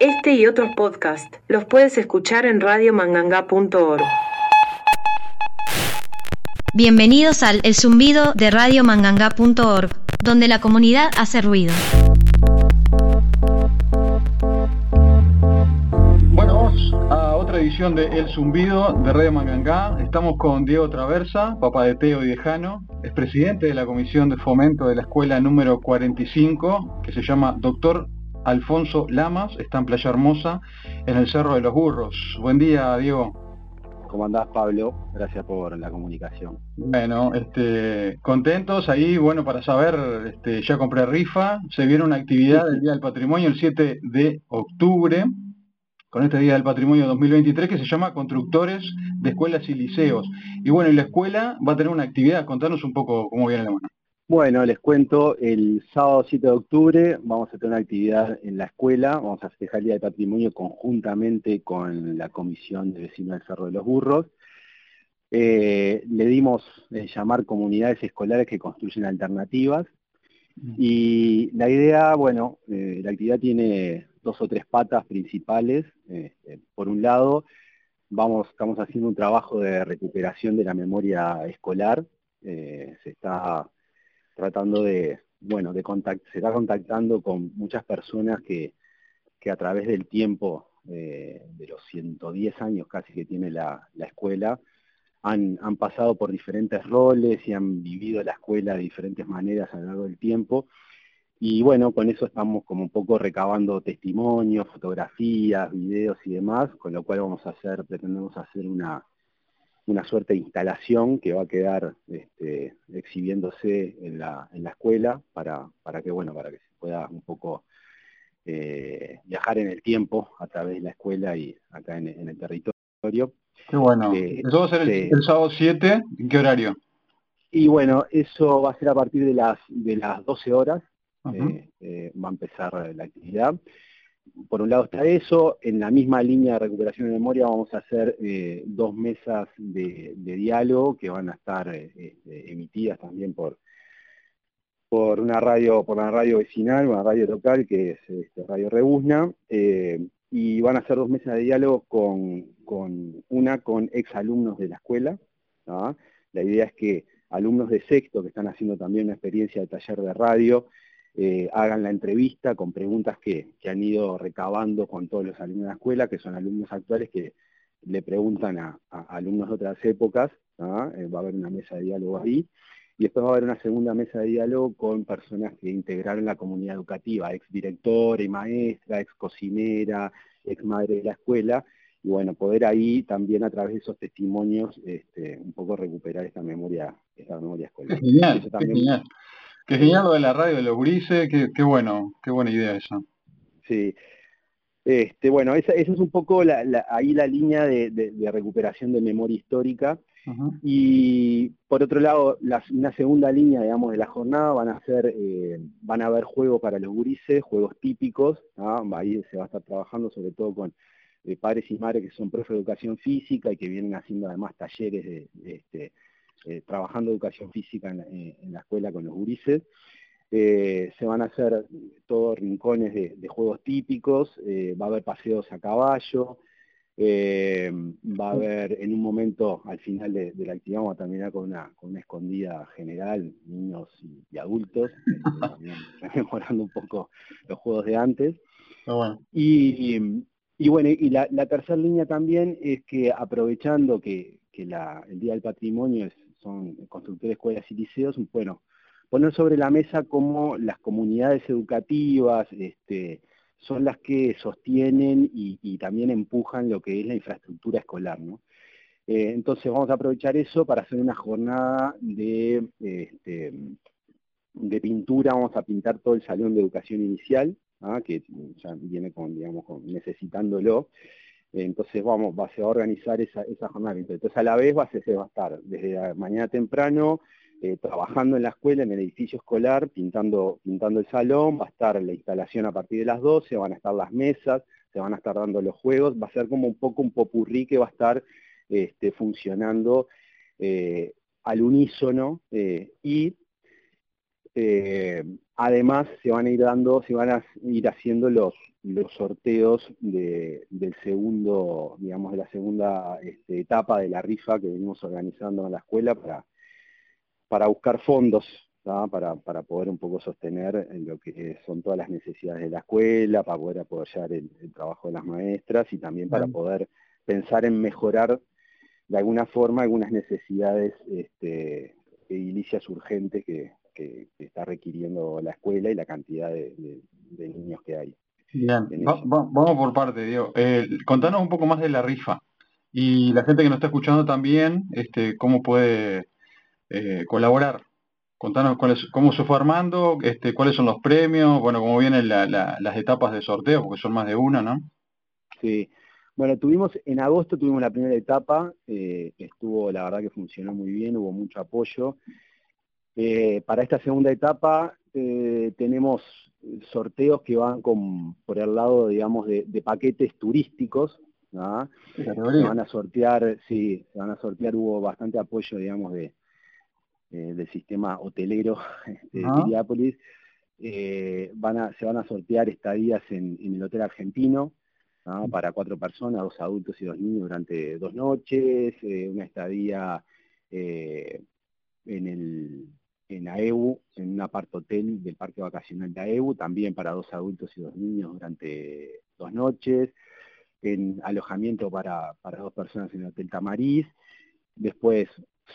Este y otros podcasts los puedes escuchar en radiomanganga.org. Bienvenidos al El Zumbido de radiomanganga.org, donde la comunidad hace ruido. Bueno, vamos a otra edición de El Zumbido de Radio Mangangá. Estamos con Diego Traversa, papá de Teo y de Jano, es presidente de la Comisión de Fomento de la Escuela número 45, que se llama Doctor Alfonso Lamas, está en Playa Hermosa, en el Cerro de los Burros. Buen día, Diego. ¿Cómo andás, Pablo? Gracias por la comunicación. Bueno, este, contentos ahí, bueno, para saber, este, ya compré rifa, se viene una actividad del Día del Patrimonio el 7 de octubre, con este Día del Patrimonio 2023 que se llama Constructores de Escuelas y Liceos. Y bueno, y la escuela va a tener una actividad, contanos un poco cómo viene la mano. Bueno, les cuento, el sábado 7 de octubre vamos a tener una actividad en la escuela, vamos a festejar el Día del Patrimonio conjuntamente con la Comisión de Vecinos del Cerro de los Burros. Eh, le dimos eh, llamar comunidades escolares que construyen alternativas y la idea, bueno, eh, la actividad tiene dos o tres patas principales. por un lado, vamos, estamos haciendo un trabajo de recuperación de la memoria escolar. se está tratando de, bueno, de se está contactando con muchas personas que, a través del tiempo, eh, de los 110 años casi que tiene la, escuela, han, pasado por diferentes roles y han vivido la escuela de diferentes maneras a lo largo del tiempo. Y bueno, con eso estamos como un poco recabando testimonios, fotografías, videos y demás, con lo cual vamos a hacer, pretendemos hacer una, una suerte de instalación que va a quedar este, exhibiéndose en la, escuela para, para, que bueno para que se pueda un poco eh, viajar en el tiempo a través de la escuela y acá en, el territorio. Qué bueno. Eh, ¿Eso va a ser el, sábado 7? ¿En qué horario? Y bueno, eso va a ser a partir de las, de las 12 horas. Eh, va a empezar la actividad por un lado está eso, en la misma línea de recuperación de memoria vamos a hacer eh, dos mesas de, diálogo que van a estar este, emitidas también por, por una radio, por la radio vecinal, una radio local que es este, Radio Rebuzna, eh, y van a ser dos mesas de diálogo con, una con exalumnos de la escuela. La idea es que alumnos de sexto que están haciendo también una experiencia de taller de radio, eh, hagan la entrevista con preguntas que, han ido recabando con todos los alumnos de la escuela, que son alumnos actuales que le preguntan a, alumnos de otras épocas, eh, va a haber una mesa de diálogo ahí, y después va a haber una segunda mesa de diálogo con personas que integraron la comunidad educativa, ex directora y maestra, ex cocinera, ex madre de la escuela, y bueno, poder ahí también a través de esos testimonios este, un poco recuperar esta memoria, esta memoria escolar. genial. Qué genial lo de la radio de los gurises, qué, bueno, qué buena idea esa. Sí. Este, bueno, esa, es un poco ahí la línea de, recuperación de memoria histórica. Y por otro lado, una segunda línea, digamos, de la jornada van a ser, eh, van a haber juegos para los gurises, juegos típicos, ahí se va a estar trabajando sobre todo con eh, padres y madres que son profes de educación física y que vienen haciendo además talleres de, este, eh, trabajando educación física en, eh, la escuela con los gurises. Eh, se van a hacer todos rincones de, juegos típicos, va a haber paseos a caballo, va a haber en un momento al final de, la actividad vamos a terminar con una, con una escondida general, niños y, adultos, mejorando un poco los juegos de antes. Y, bueno, y la, tercera línea también es que aprovechando que, el Día del Patrimonio es son constructores de escuelas y liceos, bueno, poner sobre la mesa cómo las comunidades educativas este, son las que sostienen y, también empujan lo que es la infraestructura escolar. ¿no? Eh, entonces vamos a aprovechar eso para hacer una jornada de, este, de pintura, vamos a pintar todo el salón de educación inicial, ¿ah? que ya viene con, digamos, necesitándolo, entonces vamos, va, se va a organizar esa, jornada. Entonces a la vez va, a estar desde mañana temprano eh, trabajando en la escuela, en el edificio escolar, pintando, pintando el salón, va a estar la instalación a partir de las 12, van a estar las mesas, se van a estar dando los juegos, va a ser como un poco un popurrí que va a estar este, funcionando eh, al unísono eh, y además se van a ir dando, se van a ir haciendo los, los sorteos del segundo, digamos, de la segunda este, etapa de la rifa que venimos organizando en la escuela para, para buscar fondos, para, para, poder un poco sostener lo que son todas las necesidades de la escuela, para poder apoyar el, trabajo de las maestras y también para poder pensar en mejorar de alguna forma algunas necesidades este, edilicias urgentes que, está requiriendo la escuela y la cantidad de niños que hay. Bien, vamos por parte, Diego. Eh, contanos un poco más de la rifa y la gente que nos está escuchando también, este, cómo puede eh, colaborar. Contanos cómo se fue armando, este, cuáles son los premios, bueno, cómo vienen las etapas de sorteo, porque son más de una, ¿no? Sí, bueno, tuvimos, en agosto tuvimos la primera etapa, eh, estuvo, la verdad que funcionó muy bien, hubo mucho apoyo. para esta segunda etapa tenemos sorteos que van con, por el lado, digamos, de, paquetes turísticos. Se van a sortear, sí, se van a sortear, hubo bastante apoyo, digamos, de, eh, del sistema hotelero de Piriápolis. Eh, van a, se van a sortear estadías en, el Hotel Argentino, para cuatro personas, dos adultos y dos niños durante dos noches, eh, una estadía en el en AEU, en un apart hotel del parque vacacional de AEU, también para dos adultos y dos niños durante dos noches, en alojamiento para, dos personas en el Hotel Tamariz, después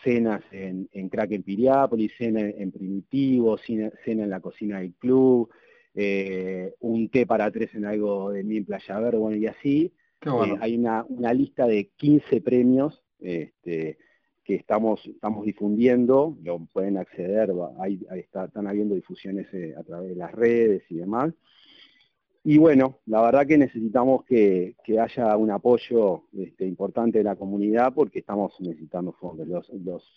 cenas en, en Kraken Piriápolis, cena en Primitivo, cena, en la cocina del club, eh, un té para tres en algo de mí en Playa Verde, bueno, y así. Eh, hay una, una, lista de 15 premios este, que estamos, estamos difundiendo, lo pueden acceder, están habiendo difusiones eh, a través de las redes y demás. Y bueno, la verdad que necesitamos que, haya un apoyo este, importante de la comunidad porque estamos necesitando fondos.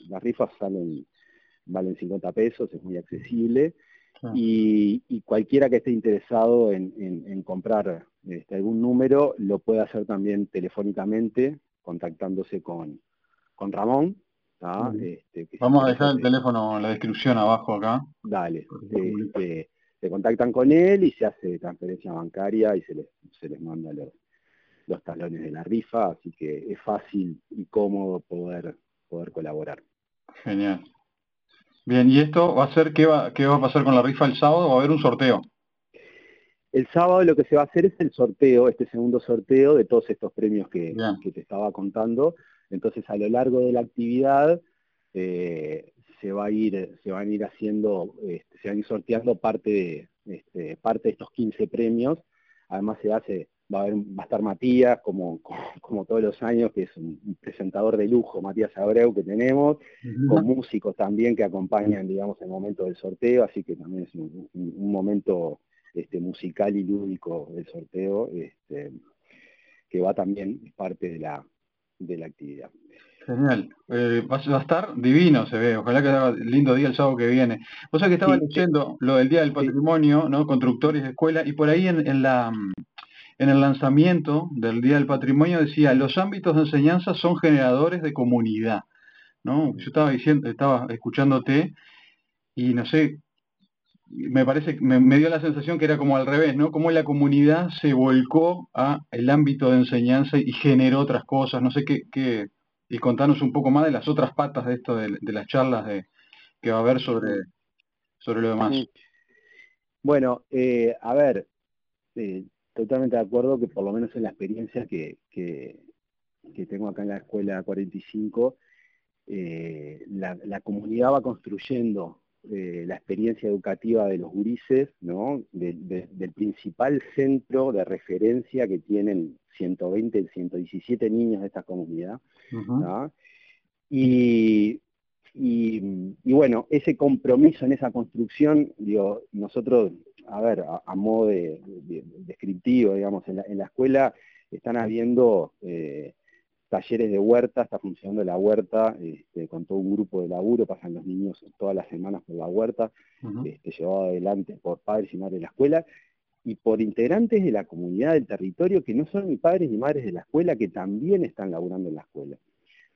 las rifas salen, valen 50 pesos, es muy accesible. Y, cualquiera que esté interesado en, comprar este, algún número lo puede hacer también telefónicamente contactándose con, con Ramón. Este, Vamos a dejar el teléfono en la descripción abajo acá. Dale, se contactan con él y se hace transferencia bancaria y se les, se les manda los, los talones de la rifa, así que es fácil y cómodo poder, poder colaborar. Genial. Bien, ¿y esto va a ser, qué va, qué va a pasar con la rifa el sábado? ¿Va a haber un sorteo? El sábado lo que se va a hacer es el sorteo, este segundo sorteo de todos estos premios que, que te estaba contando. Entonces a lo largo de la actividad eh, se va a ir, se van a ir haciendo, este, se van a ir sorteando parte de, este, parte de estos 15 premios. Además se hace, va a, va a estar Matías, como, como, todos los años, que es un, presentador de lujo, Matías Abreu, que tenemos, con músicos también que acompañan, digamos, el momento del sorteo, así que también es un, momento este, musical y lúdico del sorteo, este, que va también, parte de la, de la actividad. Genial. Eh, va, a estar divino, se ve. Ojalá que haga lindo día el sábado que viene. Vos sabés que estaba leyendo lo del Día del Patrimonio, ¿no? Constructores de escuela, y por ahí en, la en el lanzamiento del Día del Patrimonio decía, los ámbitos de enseñanza son generadores de comunidad. ¿no? Yo estaba diciendo, estaba escuchándote, y no sé, me parece, me, me, dio la sensación que era como al revés, ¿no? Como la comunidad se volcó a el ámbito de enseñanza y generó otras cosas, no sé qué, qué y contanos un poco más de las otras patas de esto, de, las charlas de, que va a haber sobre, sobre lo demás. Bueno, eh, a ver, eh, totalmente de acuerdo que por lo menos en la experiencia que, que, tengo acá en la escuela 45, eh, la, la comunidad va construyendo eh, la experiencia educativa de los gurises, ¿no? del principal centro de referencia que tienen 120, 117 niños de esta comunidad. y, bueno, ese compromiso en esa construcción, digo, nosotros, a ver, a, modo de, descriptivo, digamos, en la, en la, escuela están habiendo eh, talleres de huerta, está funcionando la huerta este, con todo un grupo de laburo, pasan los niños todas las semanas por la huerta, este, llevado adelante por padres y madres de la escuela, y por integrantes de la comunidad del territorio que no son ni padres ni madres de la escuela, que también están laburando en la escuela.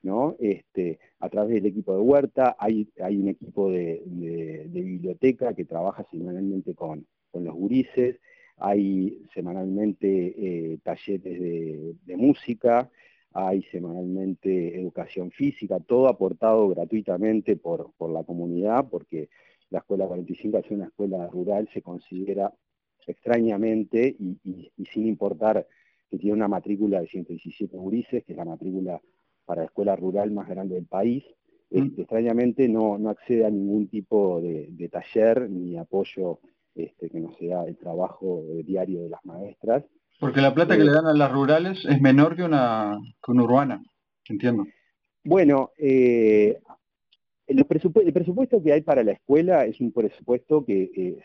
¿no? Este, a través del equipo de huerta, hay, hay un equipo de, biblioteca que trabaja semanalmente con, con los gurises, hay semanalmente eh, talleres de, música, hay semanalmente educación física, todo aportado gratuitamente por, la comunidad, porque la Escuela 45, al ser una escuela rural, se considera extrañamente y, sin importar que tiene una matrícula de 117 gurises, que es la matrícula para la escuela rural más grande del país, mm. este, extrañamente no, accede a ningún tipo de, de taller ni apoyo este, que no sea el trabajo diario de las maestras. Porque la plata que le eh, dan a las rurales es menor que una, que una urbana, entiendo. Bueno, eh, el, presupuesto, que hay para la escuela es un presupuesto que eh,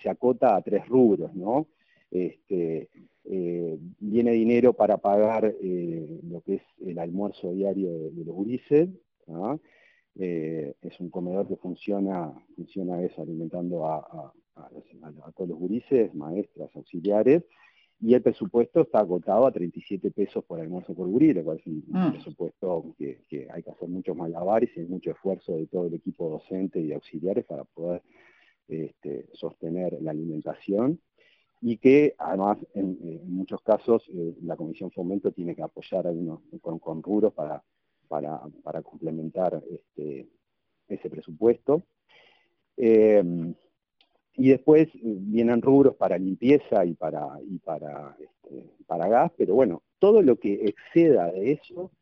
se, acota a tres rubros, ¿no? Este, viene dinero para pagar lo que es el almuerzo diario de, los gurises, es un comedor que funciona, funciona eso, alimentando a a, todos los gurises, maestras, auxiliares, y el presupuesto está agotado a 37 pesos por almuerzo por gurí, lo cual es un, mm. presupuesto que, hay que hacer muchos malabares y hay mucho esfuerzo de todo el equipo docente y auxiliares para poder este, sostener la alimentación y que además en, muchos casos eh, la Comisión Fomento tiene que apoyar a uno, con, con rubros para, para, complementar este, ese presupuesto. Eh, y después vienen rubros para limpieza y para, y para, este, para gas, pero bueno, todo lo que exceda de eso,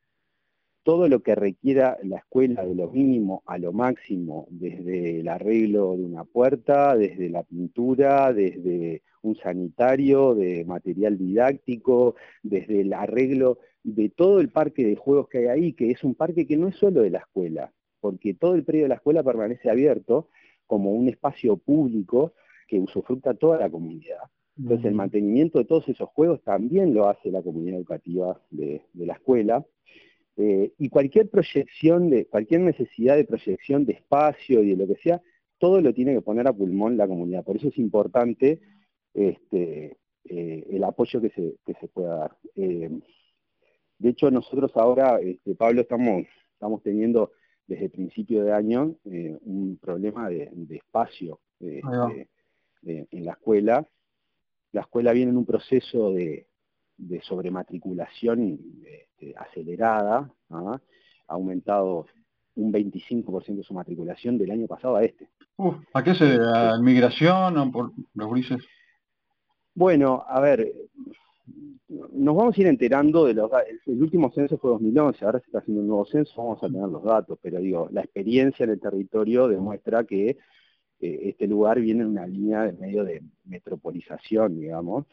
todo lo que requiera la escuela de lo mínimo a lo máximo, desde el arreglo de una puerta, desde la pintura, desde un sanitario, de material didáctico, desde el arreglo de todo el parque de juegos que hay ahí, que es un parque que no es solo de la escuela, porque todo el predio de la escuela permanece abierto, como un espacio público que usufructa toda la comunidad. Entonces el mantenimiento de todos esos juegos también lo hace la comunidad educativa de, la escuela. Eh, y cualquier proyección, de, cualquier necesidad de proyección de espacio y de lo que sea, todo lo tiene que poner a pulmón la comunidad. Por eso es importante este, eh, el apoyo que se, que se pueda dar. Eh, de hecho, nosotros ahora, este, Pablo, estamos, estamos teniendo desde el principio de año eh, un problema de, espacio en la escuela. La escuela viene en un proceso de, sobrematriculación este, acelerada, ¿ah? ha aumentado un 25% de su matriculación del año pasado a este. ¿A qué se debe? ¿A migración o por los grises? Bueno, a ver, nos vamos a ir enterando de los el último censo fue 2011, ahora se está haciendo un nuevo censo, vamos a tener los datos, pero digo, la experiencia en el territorio demuestra que eh, este lugar viene en una línea de medio de metropolización, digamos,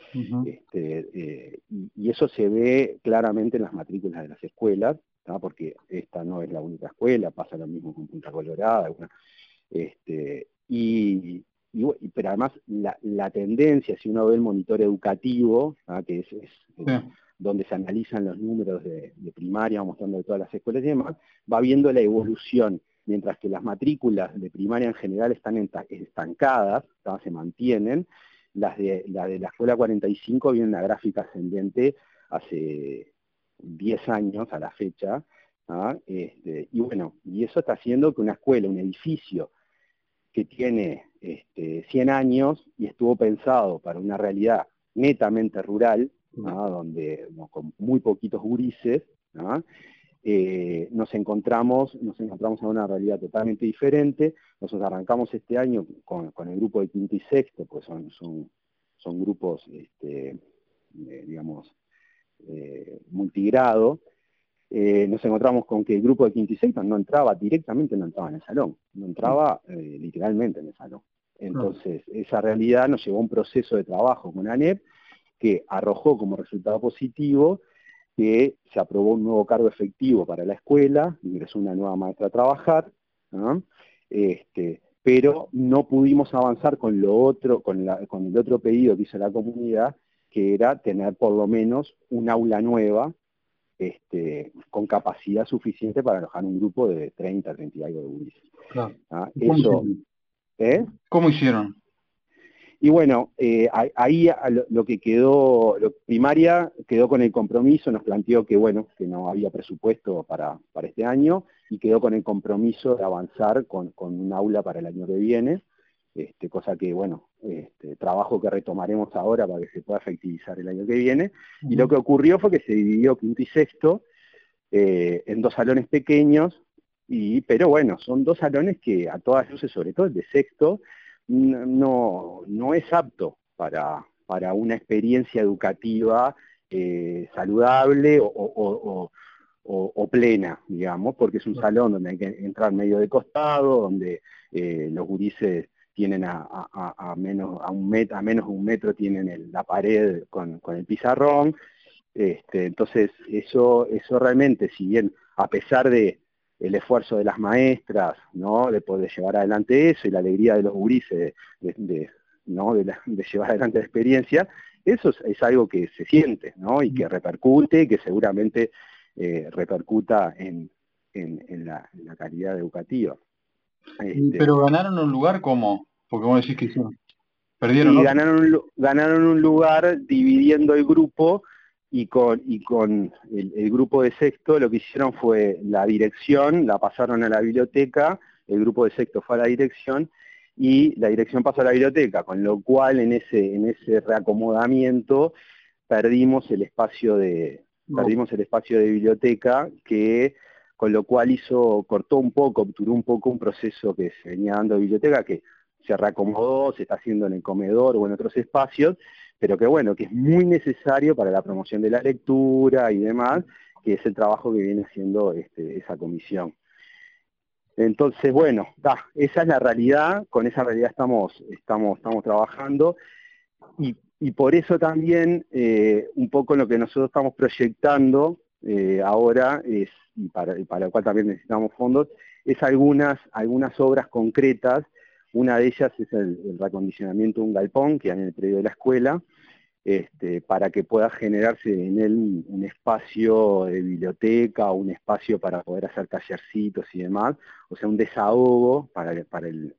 este, eh, y, eso se ve claramente en las matrículas de las escuelas, porque esta no es la única escuela, pasa lo mismo con Punta Colorada, este, y, pero además la, tendencia, si uno ve el monitor educativo, ¿ah? que es, donde se analizan los números de, primaria, mostrando todas las escuelas y demás, va viendo la evolución, mientras que las matrículas de primaria en general están estancadas, se mantienen, las de, la de la escuela 45 viene una gráfica ascendente hace 10 años a la fecha, ¿ah? este, y bueno, y eso está haciendo que una escuela, un edificio que tiene este, 100 años y estuvo pensado para una realidad netamente rural, donde con muy poquitos gurises, eh, nos encontramos nos encontramos en una realidad totalmente diferente. Nosotros arrancamos este año con, el grupo de quinto y sexto, pues son, son, son grupos, este, eh, digamos, eh, multigrado, eh, nos encontramos con que el grupo de quinto y sexto no entraba directamente, no entraba en el salón, no entraba eh, literalmente en el salón. Entonces, esa realidad nos llevó a un proceso de trabajo con ANEP que arrojó como resultado positivo que se aprobó un nuevo cargo efectivo para la escuela, ingresó una nueva maestra a trabajar, este, pero no pudimos avanzar con lo otro, con, con el otro pedido que hizo la comunidad, que era tener por lo menos un aula nueva este, con capacidad suficiente para alojar un grupo de 30, 30 y algo de gurises. Ah, eso, ¿eh? ¿Cómo hicieron? Y bueno, eh, ahí lo que quedó, lo primaria quedó con el compromiso, nos planteó que bueno, que no había presupuesto para, para este año y quedó con el compromiso de avanzar con, un aula para el año que viene. Este, cosa que, bueno, este, trabajo que retomaremos ahora para que se pueda efectivizar el año que viene. Y lo que ocurrió fue que se dividió quinto y sexto eh, en dos salones pequeños, y, pero bueno, son dos salones que a todas luces, sobre todo el de sexto, no, no es apto para, para una experiencia educativa eh, saludable o, plena, digamos, porque es un salón donde hay que entrar medio de costado, donde eh, los gurises tienen a, menos a un metro, a menos de un metro tienen la pared con, el pizarrón. Este, entonces, eso, eso realmente, si bien a pesar de el esfuerzo de las maestras, ¿no? de poder llevar adelante eso y la alegría de los gurises de, ¿no? de, llevar adelante la experiencia, eso es, algo que se siente ¿no? y que repercute, y que seguramente eh, repercuta en, la, calidad educativa. Este, Pero ganaron un lugar como porque vos decís que hicieron. Perdieron. Y ganaron, ganaron un lugar dividiendo el grupo y con, y con el, grupo de sexto lo que hicieron fue la dirección, la pasaron a la biblioteca, el grupo de sexto fue a la dirección y la dirección pasó a la biblioteca, con lo cual en ese, en ese reacomodamiento perdimos el espacio de, perdimos el espacio de biblioteca que con lo cual hizo, cortó un poco, obturó un poco un proceso que se venía dando de biblioteca que se reacomodó, se está haciendo en el comedor o en otros espacios, pero que bueno, que es muy necesario para la promoción de la lectura y demás, que es el trabajo que viene haciendo este, esa comisión. Entonces, bueno, esa es la realidad, con esa realidad estamos, estamos, estamos trabajando y, por eso también eh, un poco lo que nosotros estamos proyectando eh, ahora es, y para, para lo cual también necesitamos fondos, es algunas, algunas obras concretas. Una de ellas es el, reacondicionamiento de un galpón que hay en el predio de la escuela, este, para que pueda generarse en él un, espacio de biblioteca, un espacio para poder hacer tallercitos y demás, o sea, un desahogo para, el,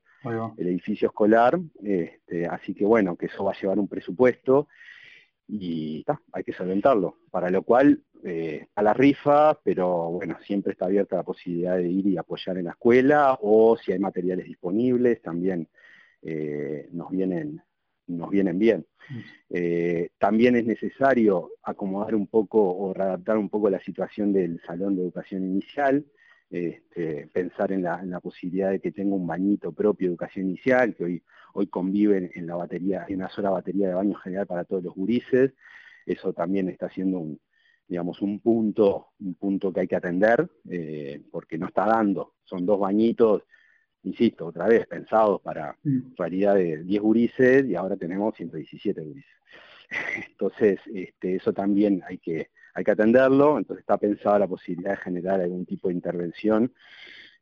edificio escolar, este, así que bueno, que eso va a llevar un presupuesto y hay que solventarlo, para lo cual eh, a la rifa, pero bueno, siempre está abierta la posibilidad de ir y apoyar en la escuela o si hay materiales disponibles también eh, nos, vienen, nos vienen bien. Mm. Eh, también es necesario acomodar un poco o readaptar un poco la situación del salón de educación inicial, este, pensar en la, posibilidad de que tenga un bañito propio de educación inicial, que hoy, hoy conviven en la batería, en una sola batería de baño general para todos los gurises. Eso también está siendo un, digamos, un punto, un punto que hay que atender, eh, porque no está dando. Son dos bañitos, insisto, otra vez, pensados para mm. realidad de 10 gurises y ahora tenemos 117 gurises. Entonces, este, eso también hay que, hay que atenderlo, entonces está pensada la posibilidad de generar algún tipo de intervención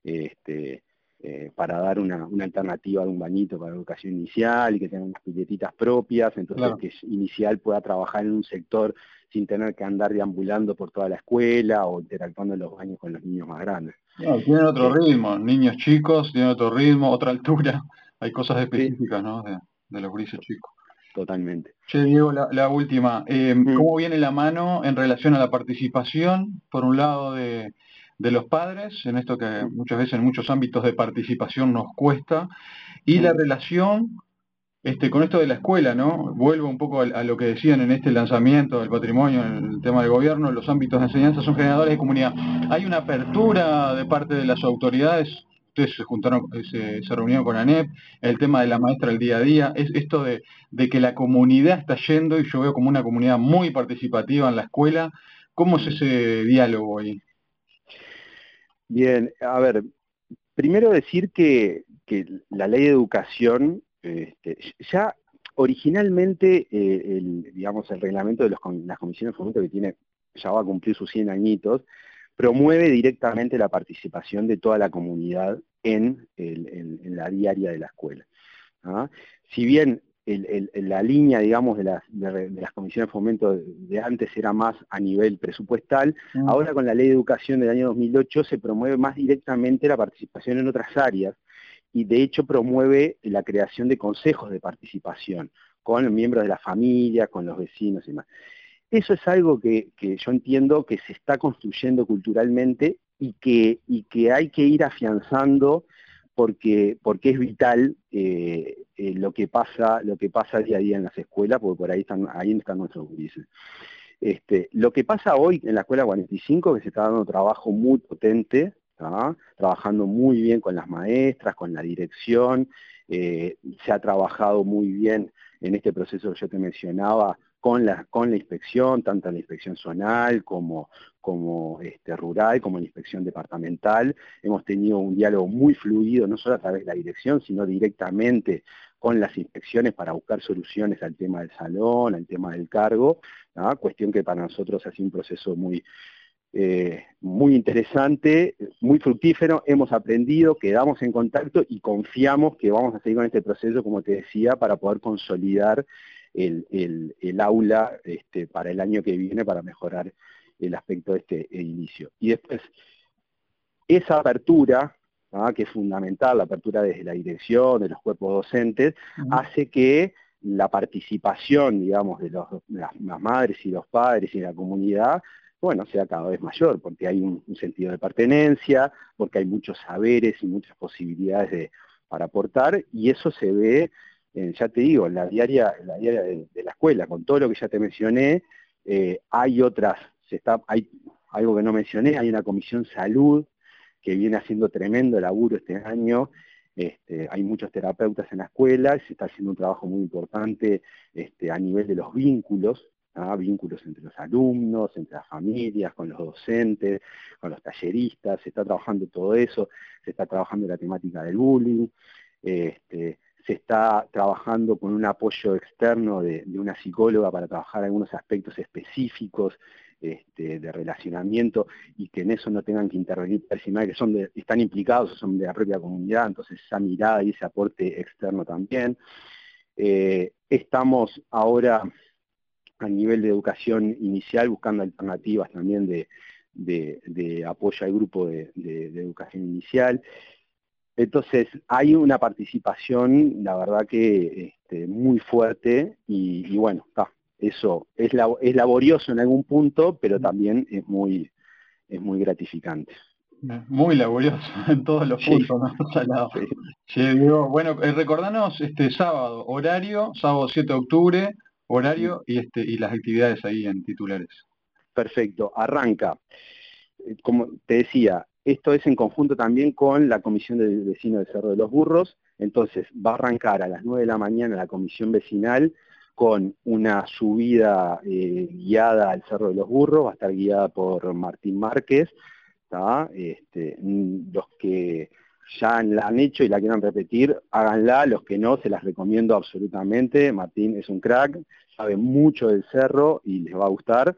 este, eh, para dar una, alternativa de un bañito para la educación inicial y que tenga unas pilletitas propias, entonces que inicial pueda trabajar en un sector sin tener que andar deambulando por toda la escuela o interactuando en los baños con los niños más grandes. tienen otro ritmo, niños chicos tienen otro ritmo, otra altura, hay cosas específicas ¿no? de, los grises chicos. Totalmente. Che, Diego, la, última. Eh, mm. ¿Cómo viene la mano en relación a la participación, por un lado, de, los padres, en esto que mm. muchas veces en muchos ámbitos de participación nos cuesta, y la mm. relación este, con esto de la escuela, ¿no? Vuelvo un poco a, lo que decían en este lanzamiento del patrimonio, en el tema del gobierno, los ámbitos de enseñanza son generadores de comunidad. ¿Hay una apertura de parte de las autoridades? Ustedes se juntaron, se, reunieron con ANEP, el tema de la maestra el día a día, es esto de, que la comunidad está yendo y yo veo como una comunidad muy participativa en la escuela. ¿Cómo es ese diálogo ahí? Bien, a ver, primero decir que, que la ley de educación este, ya originalmente, eh, el, digamos, el reglamento de las comisiones de fomento que tiene, ya va a cumplir sus 100 añitos, promueve directamente la participación de toda la comunidad en, la diaria de la escuela. ¿ah? Si bien la línea, digamos, de las, comisiones de fomento de, antes era más a nivel presupuestal, mm. ahora con la ley de educación del año 2008 se promueve más directamente la participación en otras áreas, y de hecho promueve la creación de consejos de participación con miembros de la familia, con los vecinos y demás. Eso es algo que, yo entiendo que se está construyendo culturalmente y que, hay que ir afianzando porque, porque es vital eh, eh, lo que pasa, lo que pasa día a día en las escuelas, porque por ahí están, ahí están nuestros gurises. Este, lo que pasa hoy en la escuela 45, que se está dando trabajo muy potente, trabajando muy bien con las maestras, con la dirección, eh, se ha trabajado muy bien en este proceso que yo te mencionaba con la, con la inspección, tanto la inspección zonal como, como este, rural, como la inspección departamental. Hemos tenido un diálogo muy fluido, no solo a través de la dirección, sino directamente con las inspecciones para buscar soluciones al tema del salón, al tema del cargo, cuestión que para nosotros ha sido un proceso muy, eh, muy interesante, muy fructífero, hemos aprendido, quedamos en contacto y confiamos que vamos a seguir con este proceso, como te decía, para poder consolidar el, aula este, para el año que viene, para mejorar el aspecto de este inicio. Y después, esa apertura, que es fundamental, la apertura desde la dirección, de los cuerpos docentes, hace que la participación, digamos, de, las, madres y los padres y la comunidad bueno, sea cada vez mayor, porque hay un, sentido de pertenencia, porque hay muchos saberes y muchas posibilidades para aportar, y eso se ve, ya te digo, en la diaria, la diaria de, la escuela, con todo lo que ya te mencioné, eh, hay otras, hay algo que no mencioné, hay una comisión salud que viene haciendo tremendo laburo este año, este, hay muchos terapeutas en la escuela, se está haciendo un trabajo muy importante este, a nivel de los vínculos, vínculos entre los alumnos, entre las familias, con los docentes, con los talleristas, se está trabajando todo eso, se está trabajando la temática del bullying, este, se está trabajando con un apoyo externo de, una psicóloga para trabajar algunos aspectos específicos este, de relacionamiento y que en eso no tengan que intervenir personal que son están implicados son de la propia comunidad, entonces esa mirada y ese aporte externo también. Eh, estamos ahora a nivel de educación inicial, buscando alternativas también de, apoyo al grupo de, educación inicial. Entonces, hay una participación, la verdad que este, muy fuerte y, bueno, eso es, es laborioso en algún punto, pero también es muy, es muy gratificante. Muy laborioso en todos los puntos, ¿no? bueno, eh, recordanos este sábado, horario, sábado 7 de octubre, horario y, este, y las actividades ahí en titulares. Perfecto, arranca. Eh, como te decía, esto es en conjunto también con la Comisión de Vecinos de Cerro de los Burros, entonces va a arrancar a las 9 de la mañana la Comisión Vecinal con una subida eh, guiada al Cerro de los Burros, va a estar guiada por Martín Márquez, este, mm, los que ya la han hecho y la quieran repetir, háganla, los que no, se las recomiendo absolutamente, Martín es un crack, sabe mucho del cerro y les va a gustar,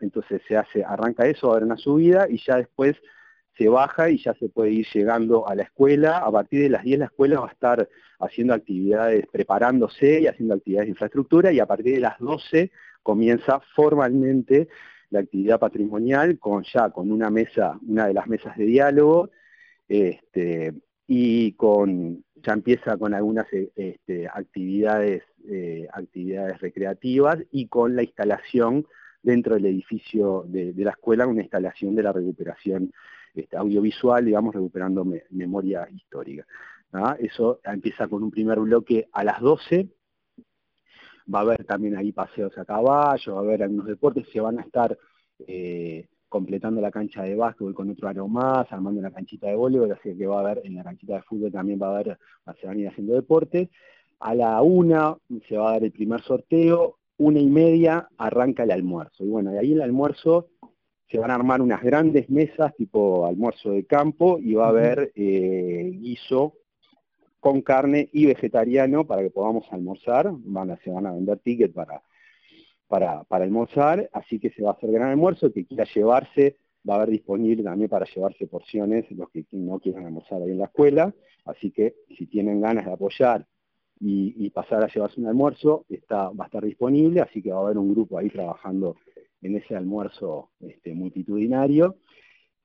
entonces se hace, arranca eso, va a haber una subida y ya después se baja y ya se puede ir llegando a la escuela, a partir de las 10 la escuela va a estar haciendo actividades, preparándose y haciendo actividades de infraestructura y a partir de las 12 comienza formalmente la actividad patrimonial con ya con una mesa, una de las mesas de diálogo, este, y con, ya empieza con algunas este, actividades, eh, actividades recreativas y con la instalación dentro del edificio de, la escuela, una instalación de la recuperación este, audiovisual, digamos, recuperando memoria histórica. Eso empieza con un primer bloque a las 12, va a haber también ahí paseos a caballo, va a haber algunos deportes, se van a estar eh, completando la cancha de básquetbol con otro aro más, armando una canchita de voleibol, así que va a haber, en la canchita de fútbol también va a haber, se van a ir haciendo deportes. A la una se va a dar el primer sorteo, una y media arranca el almuerzo. Y bueno, de ahí el almuerzo se van a armar unas grandes mesas tipo almuerzo de campo y va a haber eh, guiso con carne y vegetariano para que podamos almorzar. Van a, se van a vender tickets para para, almorzar, así que se va a hacer gran almuerzo, el que quiera llevarse va a haber disponible también para llevarse porciones, los que no quieran almorzar ahí en la escuela, así que si tienen ganas de apoyar y, pasar a llevarse un almuerzo, está, va a estar disponible, así que va a haber un grupo ahí trabajando en ese almuerzo este, multitudinario.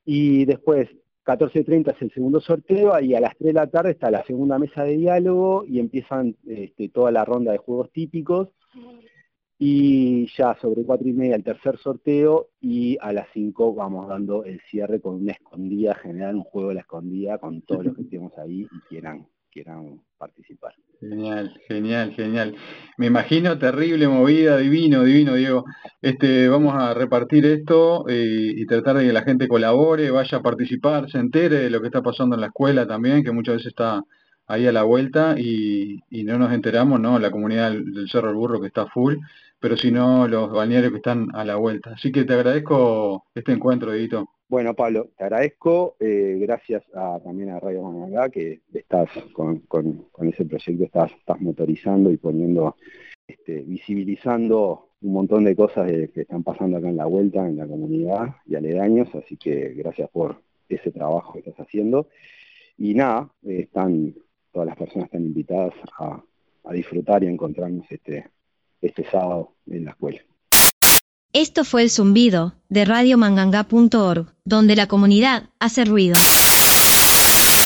Y después, 14.30 es el segundo sorteo y a las 3 de la tarde está la segunda mesa de diálogo y empiezan este, toda la ronda de juegos típicos y ya sobre cuatro y media el tercer sorteo y a las 5 vamos dando el cierre con una escondida, generar un juego de la escondida con todos los que estemos ahí y quieran, quieran participar. Genial, genial, genial. Me imagino terrible movida, divino, divino, Diego. Este, vamos a repartir esto eh, y tratar de que la gente colabore, vaya a participar, se entere de lo que está pasando en la escuela también, que muchas veces está ahí a la vuelta y, no nos enteramos, ¿no? La comunidad del Cerro del Burro que está full, pero si no los balnearios que están a la vuelta. Así que te agradezco este encuentro, Edito. Bueno, Pablo, te agradezco, eh, gracias también a Radio Managá, que estás con, ese proyecto, estás, estás motorizando y poniendo, este, visibilizando un montón de cosas que están pasando acá en la vuelta, en la comunidad y aledaños, así que gracias por ese trabajo que estás haciendo. Y nada, eh, están todas las personas están invitadas a, disfrutar y a encontrarnos este, este sábado en la escuela. Esto fue el zumbido de radiomanganga.org, donde la comunidad hace ruido.